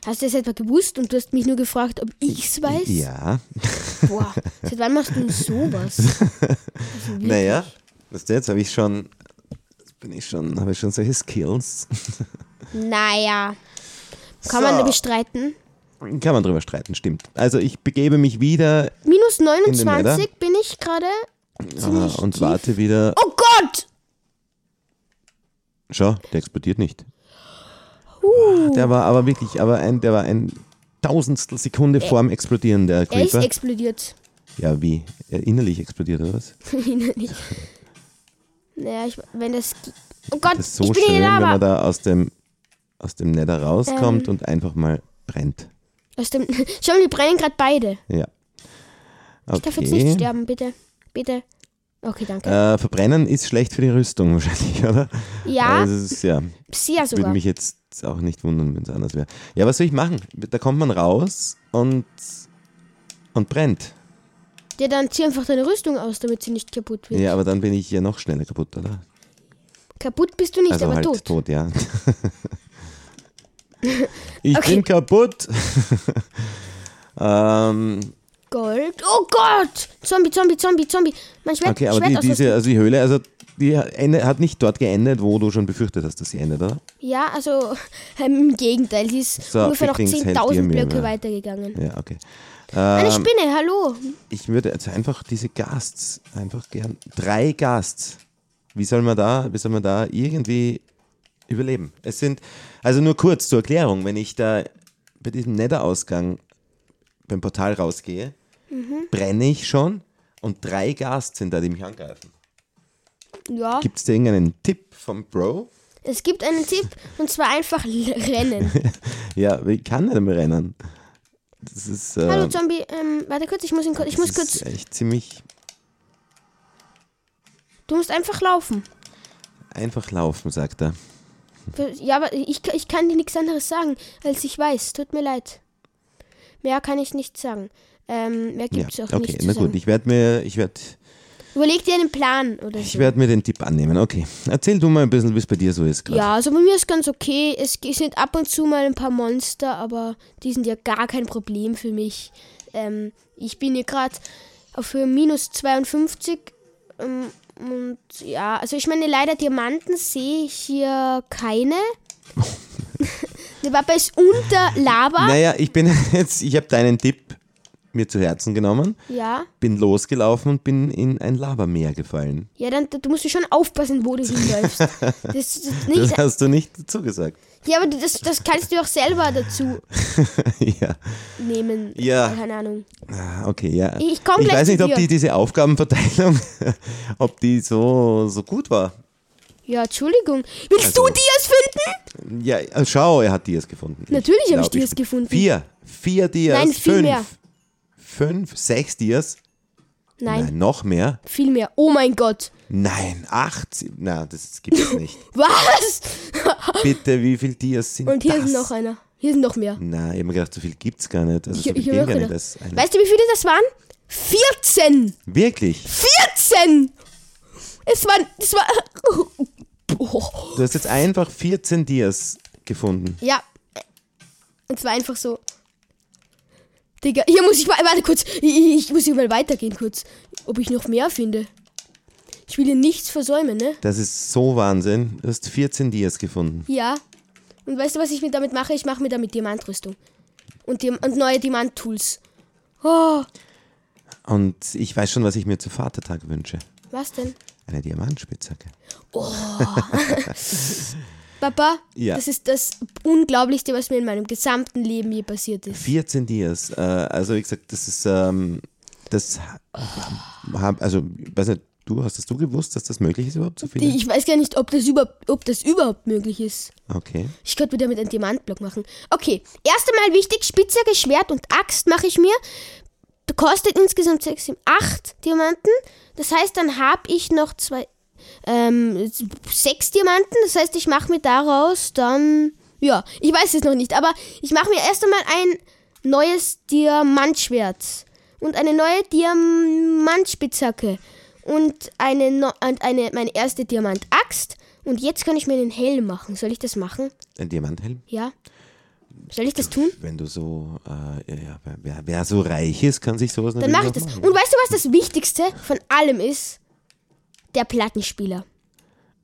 Hast du das etwa gewusst und du hast mich nur gefragt, ob ich's weiß? Ja. [LAUGHS] Boah, seit wann machst du denn sowas? Also. Naja, weißt du, jetzt habe ich schon. Bin ich schon, habe ich schon solche Skills. [LAUGHS] Naja. Kann man So. bestreiten? Kann man drüber streiten, stimmt. Also ich begebe mich wieder Minus den Nether? 29 bin ich gerade. äh, Ziemlich und tief. warte wieder. Oh Gott! Schau, der explodiert nicht. Uh. Der war aber wirklich, aber ein, der war ein Tausendstel Sekunde vorm Explodieren, der Er ist Creeper. explodiert. Ja, wie? Er innerlich explodiert, oder was? [LAUGHS] Innerlich. naja, ich, wenn das. Oh Gott, Das ist so ich bin schön, wenn man da aus dem, aus dem Nether rauskommt Ähm. und einfach mal brennt. Dem, [LAUGHS] schau mal, die brennen gerade beide. Ja. Ich darf jetzt nicht Okay. sterben, bitte. Bitte. Okay, danke. Äh, verbrennen ist schlecht für die Rüstung [LAUGHS] wahrscheinlich, oder? ja, Also ist, ja. sehr Würde sogar. mich jetzt auch nicht wundern, wenn es anders wäre. Ja, was soll ich machen? Da kommt man raus und, und brennt. Ja, dann zieh einfach deine Rüstung aus, damit sie nicht kaputt wird. Ja, aber dann bin ich ja noch schneller kaputt, oder? Kaputt bist du nicht, also aber halt tot. tot, ja. [LAUGHS] ich Okay. bin kaputt. [LAUGHS] ähm, Gold. Oh Gott! Zombie, Zombie, Zombie, Zombie. Mein Schwert, okay, aber Schwert die, diese, also die Höhle, also die hat nicht dort geendet, wo du schon befürchtet hast, dass sie endet, oder? Ja, also [LAUGHS] ähm, im Gegenteil, die ist So, ungefähr noch Flicklings hält dir 10.000 Mühe, Blöcke weitergegangen. Ja, okay. Eine Ähm, Spinne, hallo. ich würde jetzt einfach diese Gasts einfach gern. Drei Gasts. Wie soll man da, wie soll man da irgendwie überleben? Es sind, also nur kurz zur Erklärung, wenn ich da bei diesem Nether-Ausgang beim Portal rausgehe, Mhm. brenne ich schon und drei Gasts sind da, die mich angreifen. Ja, Gibt es da irgendeinen Tipp vom Bro? es gibt einen Tipp und zwar einfach rennen. [LAUGHS] Ja, ich kann nicht mehr rennen. Das ist, äh, Hallo Zombie, ähm, warte kurz, ich muss ihn kurz, ich das muss kurz, ist echt ziemlich du musst einfach laufen. einfach laufen, sagt er. Ja, aber ich, ich kann dir nichts anderes sagen, als ich weiß. Tut mir leid. Mehr kann ich nicht sagen. Ähm, mehr Ja, gibt's auch okay, nicht zu na gut, ich werde mir, ich werde Überleg dir einen Plan oder Ich so. werde mir den Tipp annehmen. Okay. Erzähl du mal ein bisschen, wie es bei dir so ist gerade. Ja, also bei mir ist ganz okay. Es sind ab und zu mal ein paar Monster, aber die sind ja gar kein Problem für mich. Ähm, ich bin hier gerade auf Höhe minus 52. Ähm, und ja, also ich meine, leider Diamanten sehe ich hier keine. [LAUGHS] Der Papa ist unter Lava. Naja, ich bin [LAUGHS] jetzt, ich habe deinen Tipp mir zu Herzen genommen, Ja. bin losgelaufen und bin in ein Lavameer gefallen. Ja, dann du musst du schon aufpassen, wo du [LAUGHS] hinläufst. Das, das Das hast du nicht dazu gesagt. Ja, aber das, das kannst du auch selber dazu [LAUGHS] ja, nehmen. Ja. Keine Ahnung. Ah, okay, ja. Ich gleich weiß nicht, ob die, diese Aufgabenverteilung, [LAUGHS] ob die so, so gut war. Ja, Entschuldigung. Willst Also- du Dias finden? Ja, äh, schau, er hat Dias gefunden. Natürlich habe ich Dias gefunden. Vier. Vier Dias. Nein, viel fünf. mehr. Fünf, sechs Dias. Nein, Nein, noch mehr. viel mehr. Oh mein Gott. Nein, acht. sieben- Na, das gibt es nicht. [LAUGHS] Was? Bitte, wie viele Dias sind Und hier das? ist noch einer. Hier sind noch mehr. Na, ich habe mir gedacht, so viel gibt's gar nicht. Also Ich, so ich gar nicht. eine. Weißt du, wie viele das waren? 14! Wirklich? 14! Es waren. Es war. [LAUGHS] Oh. Du hast jetzt einfach 14 Dias gefunden. Ja. Und zwar einfach so. Digga, hier muss ich mal. Warte kurz. Ich, ich muss hier mal weitergehen kurz. Ob ich noch mehr finde. Ich will hier nichts versäumen, ne? Das ist so Wahnsinn. Du hast 14 Dias gefunden. Ja. Und weißt du, was ich mir damit mache? Ich mache mir damit Diamantrüstung. Und, Diam und neue Diamant-Tools. Oh, Und ich weiß schon, was ich mir zu Vatertag wünsche. was denn? Eine Diamantspitzhacke. [LAUGHS] [LAUGHS] Papa, Ja. das ist das Unglaublichste, was mir in meinem gesamten Leben je passiert ist. 14 Dias. Äh, also wie gesagt, das ist, ähm, das hab, also, weiß nicht, du, hast das du gewusst, dass das möglich ist überhaupt so viele? Ich weiß gar nicht, ob das, über, ob das überhaupt möglich ist. Okay. Ich könnte mir damit einen Diamantblock machen. Okay, erst einmal wichtig, Spitzhacke, Schwert und Axt mache ich mir. Kostet insgesamt 6, 7, 8 Diamanten. Das heißt, dann habe ich noch zwei, ähm, sechs Diamanten. Das heißt, ich mache mir daraus dann, ja, ich weiß es noch nicht, aber ich mache mir erst einmal ein neues Diamantschwert und eine neue Diamantspitzhacke und eine, no- und eine meine erste Diamantaxt. Und jetzt kann ich mir einen Helm machen. Soll ich das machen? Ein Diamanthelm? Ja. Soll ich das tun? Wenn du so, äh, ja, wer- wer, so reich ist, kann sich sowas Dann mache ich das. machen. Und weißt du, was das Wichtigste von allem ist? Der Plattenspieler.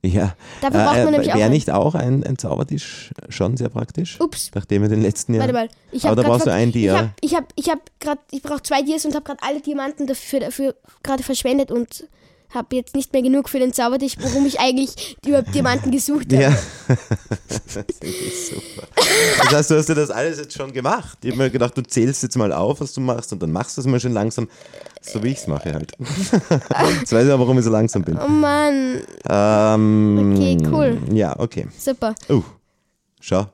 Ja. Dafür braucht man äh, nämlich auch Wäre nicht auch ein, ein Zaubertisch schon sehr praktisch? Ups. Nachdem wir den letzten Jahr. Warte mal. Ich Aber da brauchst du ein Dia. Ich habe ich hab, ich hab grad, ich brauche zwei Dias und habe gerade alle Diamanten dafür, dafür gerade verschwendet und habe jetzt nicht mehr genug für den Zaubertisch, worum ich eigentlich über Diamanten gesucht habe. Ja. [LAUGHS] das ist super. Das heißt, du hast dir das alles jetzt schon gemacht. Ich habe mir gedacht, du zählst jetzt mal auf, was du machst und dann machst du es mal schön langsam, so wie ich es mache halt. [LAUGHS] Jetzt weiß ich auch, warum ich so langsam bin. Oh Mann, Ähm, Okay, cool. Ja, okay. super. Oh, schau.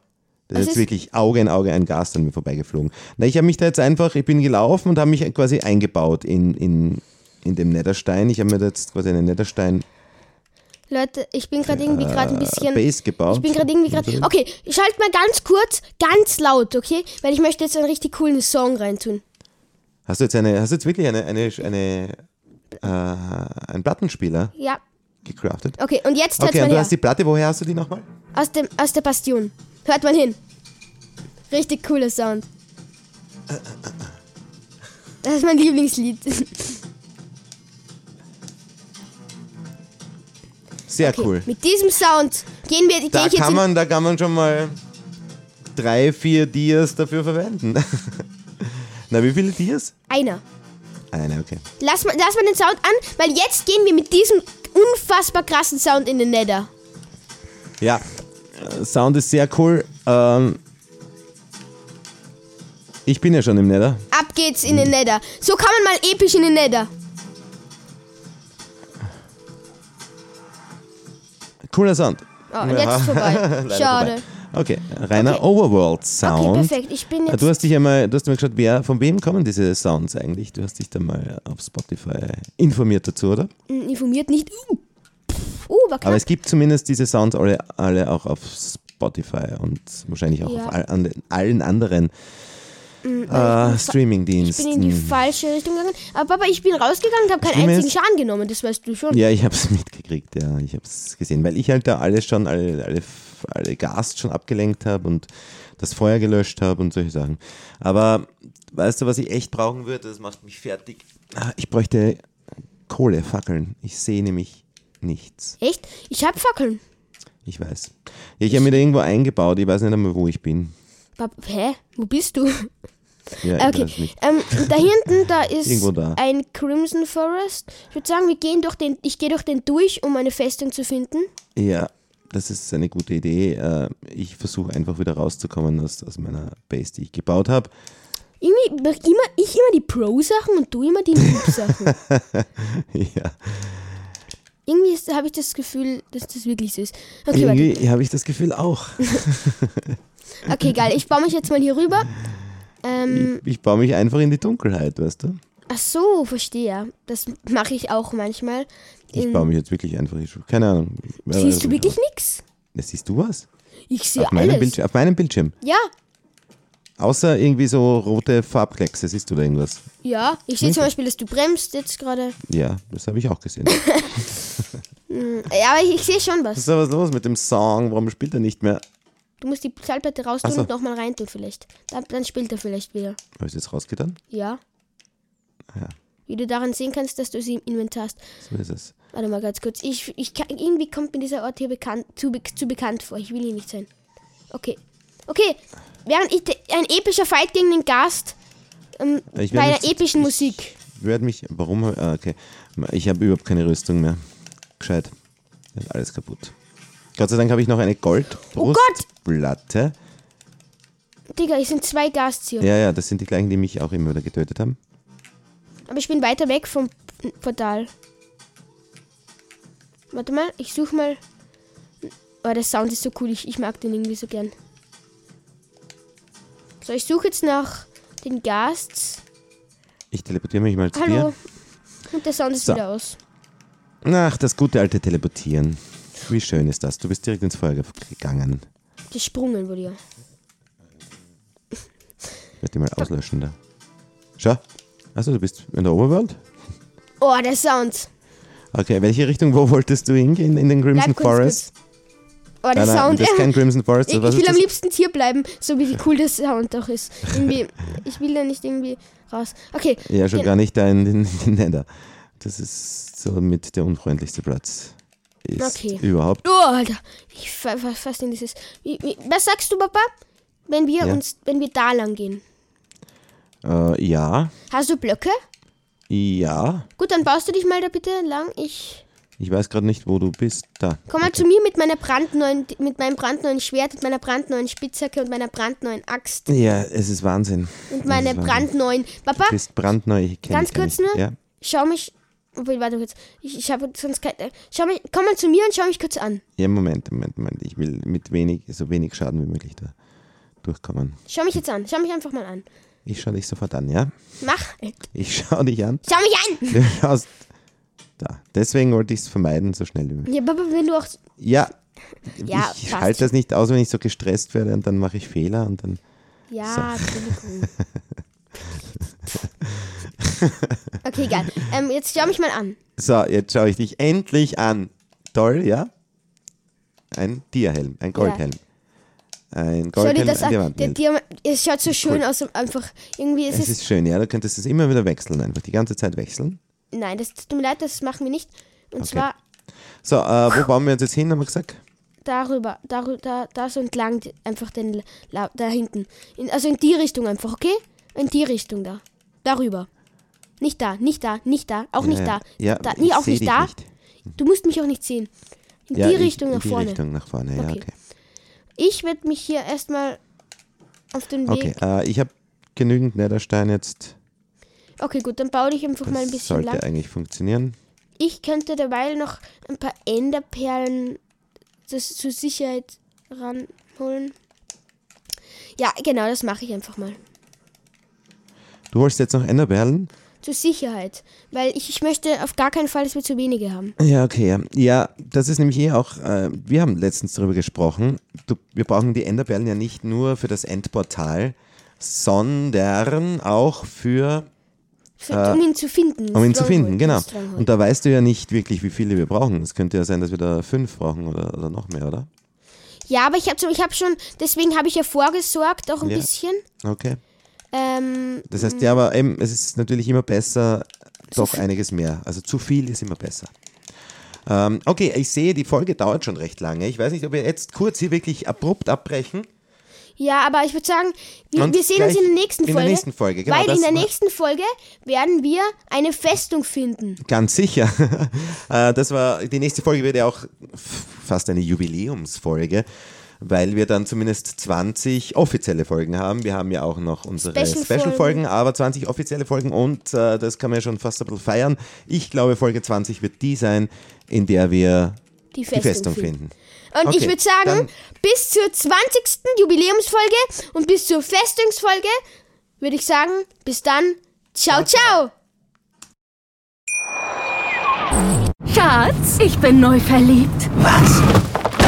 Das ist jetzt ist- wirklich Auge in Auge ein Gast an mir vorbeigeflogen. Na, ich habe mich da jetzt einfach, ich bin gelaufen und habe mich quasi eingebaut in, in, in dem Netherstein. Ich habe mir jetzt quasi einen Netherstein Leute, ich bin gerade irgendwie gerade ein bisschen. Base gebaut. Ich bin gerade irgendwie gerade. Okay, schalt mal ganz kurz, ganz laut, okay? Weil ich möchte jetzt einen richtig coolen Song reintun. Hast du jetzt eine, hast du jetzt wirklich eine, eine, eine äh, einen Plattenspieler Ja. gecraftet? Okay, und jetzt hört Okay, und mal du her. hast die Platte, woher hast du die nochmal? Aus, dem, aus der Bastion. Hört mal hin. Richtig cooler Sound. Das ist mein Lieblingslied. [LAUGHS] Sehr Okay, cool. Mit diesem Sound gehen wir, Da kann, man, da kann man schon mal drei, vier Dias dafür verwenden. [LAUGHS] Na, wie viele Dias? einer. Eine, okay. Lass mal, lass mal den Sound an, weil jetzt gehen wir mit diesem unfassbar krassen Sound in den Nether. Ja, Sound ist sehr cool. Ähm, ich bin ja schon im Nether. Ab geht's in den Nether. So kann man mal episch in den Nether. Cooler Sound. Oh, und jetzt [LAUGHS] vorbei. Schade. Okay, reiner Okay. Overworld-Sound. Okay, perfekt. Ich bin jetzt. Du hast dich einmal, du hast mal geschaut, wer, von wem kommen diese Sounds eigentlich? Du hast dich da mal auf Spotify informiert dazu, oder? Mm, informiert nicht. Uh, uh war knapp. Aber es gibt zumindest diese Sounds alle, alle auch auf Spotify und wahrscheinlich auch Ja. Auf all, an, allen anderen äh, ich bin in die Streaming-Diensten. falsche Richtung gegangen. Aber Papa, ich bin rausgegangen und habe keinen einzigen ist- Schaden genommen. Das weißt du schon. Ja, ich habe es [LAUGHS] mitgekriegt, ja, ich habe es gesehen, weil ich halt da alles schon, alle, alle, alle Gas schon abgelenkt habe und das Feuer gelöscht habe und solche Sachen. Aber weißt du, was ich echt brauchen würde? Das macht mich fertig. Ah, Ich bräuchte Kohle, Fackeln. Ich sehe nämlich nichts. Echt? Ich habe Fackeln. Ich weiß. Ich habe mir da irgendwo eingebaut, ich weiß nicht einmal, wo ich bin. Papa, hä? Wo bist du? [LAUGHS] Ja, Okay, ähm, da hinten, da [LAUGHS] ist da. ein Crimson Forest. Ich würde sagen, wir gehen durch den, ich gehe durch den durch, um eine Festung zu finden. Ja, das ist eine gute Idee. Äh, Ich versuche einfach wieder rauszukommen aus, aus meiner Base, die ich gebaut habe. Irgendwie mach immer, ich immer die Pro-Sachen und du immer die Noob-Sachen. [LAUGHS] ja. Irgendwie habe ich das Gefühl, dass das wirklich so ist. Okay. Irgendwie habe ich das Gefühl auch. [LAUGHS] Okay, geil. Ich baue mich jetzt mal hier rüber. Ähm, Ich baue mich einfach in die Dunkelheit, weißt du? ach so, verstehe. Das mache ich auch manchmal. Ich baue mich jetzt wirklich einfach. in- Keine Ahnung. Siehst du ich wirklich nichts? Ja, Siehst du was? Ich sehe Auf meinem, alles. Bildschirm, auf meinem Bildschirm. Ja, Außer irgendwie so rote Farbkleckse. Siehst du da irgendwas? ja. Ich sehe zum Beispiel, dass du bremst jetzt gerade. Ja, das habe ich auch gesehen. [LAUGHS] Ja, aber ich sehe schon Was was. ist da was los mit dem Song? Warum spielt er nicht mehr? Du musst die Schallplatte raustun so. und nochmal reintun vielleicht. Dann, dann spielt er vielleicht wieder. Habe ich jetzt rausgetan? Ja. Ja. Wie du daran sehen kannst, dass du sie im Inventar hast. So ist es. Warte mal ganz kurz. Ich, ich kann, irgendwie kommt mir dieser Ort hier bekannt, zu, zu bekannt vor. Ich will hier nicht sein. Okay. Okay. Während ich ein epischer Fight gegen den Gast ähm, Ich bei einer epischen ich Musik. werde mich. Warum? Ah, okay. Ich habe überhaupt keine Rüstung mehr. Gescheit. Alles kaputt. Gott sei Dank habe ich noch eine Oh! Goldbrustplatte. Digga, es sind zwei Gasts hier. Ja, ja, das sind die gleichen, die mich auch immer wieder getötet haben. Aber ich bin weiter weg vom Portal. Warte mal, ich suche mal. Oh, der Sound ist so cool. Ich, ich mag den irgendwie so gern. So, ich suche jetzt nach den Gasts. Ich teleportiere mich mal zu Hallo. dir. Und der Sound ist So. wieder aus. Ach, das gute alte Teleportieren. Wie schön ist das? Du bist direkt ins Feuer ge- gegangen. Gesprungen wurde ja. Ich werde die mal auslöschen da. Schau. Achso, du bist in der Overworld? Oh, der Sound. Okay, welche Richtung, wo wolltest du hingehen? In den Crimson Bleib kurz, Forest? kurz. Oh, der Nein, Sound. das ist kein Crimson Forest. [LAUGHS] ich ich will am liebsten hier bleiben, so wie cool der Sound doch ist. Irgendwie, [LAUGHS] ich will da nicht irgendwie raus. Okay. Ja, schon den- gar nicht da in den, Nether. Das ist so mit der unfreundlichste Platz. Ist Okay. überhaupt. Oh, Alter. Ich fast in dieses. Wie, wie, was sagst du, Papa? Wenn wir Ja. uns, wenn wir da lang gehen. Äh, ja, Hast du Blöcke? ja. Gut, dann baust du dich mal da bitte lang. Ich Ich weiß gerade nicht, wo du bist. Da. komm mal zu mir mit meiner brandneuen, mit meinem brandneuen Schwert, mit meiner brandneuen Spitzhacke und meiner brandneuen Axt Ja, es ist Wahnsinn. und meine ist brandneuen. Papa, Du bist brandneu. Ich kenn Ganz kurz nicht. nur. Ja. schau mich. Obwohl, warte kurz. Ich, ich habe sonst kein. äh, Schau mich, komm mal zu mir und schau mich kurz an. ja, Moment, Moment, Moment. Ich will mit wenig, so wenig Schaden wie möglich da durchkommen. Schau mich jetzt an. Schau mich einfach mal an. Ich schaue dich sofort an, ja? Mach. Ich schaue dich an. Schau mich an! Du schaust. Da. Deswegen wollte ich es vermeiden, so schnell wie möglich. Ja, Papa, wenn du auch. Ja. Ja, ich halte das nicht aus, wenn ich so gestresst werde und dann mache ich Fehler und dann. Ja, Entschuldigung. [LAUGHS] [LAUGHS] okay, egal. Ähm, jetzt schau mich mal an. So, jetzt schaue ich dich endlich an. Toll, ja? Ein Tierhelm, ein Goldhelm. Ein Schau dir Goldhelm, das ein an. Der. Diamant, es schaut so schön aus. und Einfach irgendwie ist Es es. ist schön, ja, du könntest es immer wieder wechseln, einfach die ganze Zeit wechseln. Nein, das tut mir leid, das machen wir nicht. Und Okay. zwar So, äh, wo bauen wir uns jetzt hin, haben wir gesagt? darüber, darüber, da, da so entlang, einfach den, da hinten. In, also in die Richtung einfach, okay? In die Richtung da. Darüber. Nicht da, nicht da, nicht da, auch nicht da. Ja, da ich nee, auch nicht da. Nicht. Du musst mich auch nicht sehen. In Ja, die ich- Richtung in nach die vorne. Richtung nach vorne, ja, Okay. okay. Ich werde mich hier erstmal auf den Okay, Weg. äh, ich habe genügend Netherstein jetzt. Okay, gut, dann baue dich einfach mal ein Das bisschen sollte lang. eigentlich funktionieren. Ich könnte dabei noch ein paar Enderperlen das zur Sicherheit ranholen. Ja, genau, das mache ich einfach mal. Du holst jetzt noch Enderperlen? Zur Sicherheit. Weil ich, ich möchte auf gar keinen Fall, dass wir zu wenige haben. Ja, okay. ja. Ja, das ist nämlich eh auch, äh, wir haben letztens darüber gesprochen, du, wir brauchen die Enderperlen ja nicht nur für das Endportal, sondern auch für, Für, um ihn zu finden. Äh, um ihn zu finden, genau. Und da weißt du ja nicht wirklich, wie viele wir brauchen. Es könnte ja sein, dass wir da fünf brauchen oder, oder noch mehr, oder? ja, aber ich habe ich hab schon, deswegen habe ich ja vorgesorgt, auch ein Ja. bisschen. Okay. Ähm, Das heißt, ja, aber eben, es ist natürlich immer besser, doch einiges mehr. Also zu viel ist immer besser. Ähm, okay, ich sehe, die Folge dauert schon recht lange. Ich weiß nicht, ob wir jetzt kurz hier wirklich abrupt abbrechen. Ja, aber ich würde sagen, wir, wir sehen uns in der nächsten in der Folge. nächsten Folge, genau, weil in der nächsten Folge werden wir eine Festung finden. Ganz sicher. [LAUGHS] Äh, das war, die nächste Folge wird ja auch fast eine Jubiläumsfolge, weil wir dann zumindest 20 offizielle Folgen haben. Wir haben ja auch noch unsere Special-Folgen. Special-Folgen, aber 20 offizielle Folgen und äh, das kann man ja schon fast ein bisschen feiern. Ich glaube, Folge 20 wird die sein, in der wir Die die Festung, Festung finden. finden. Und Okay, ich würde sagen, bis zur 20. Jubiläumsfolge und bis zur Festungsfolge würde ich sagen, bis dann. Ciao, ciao. Schatz, ich bin neu verliebt. Was?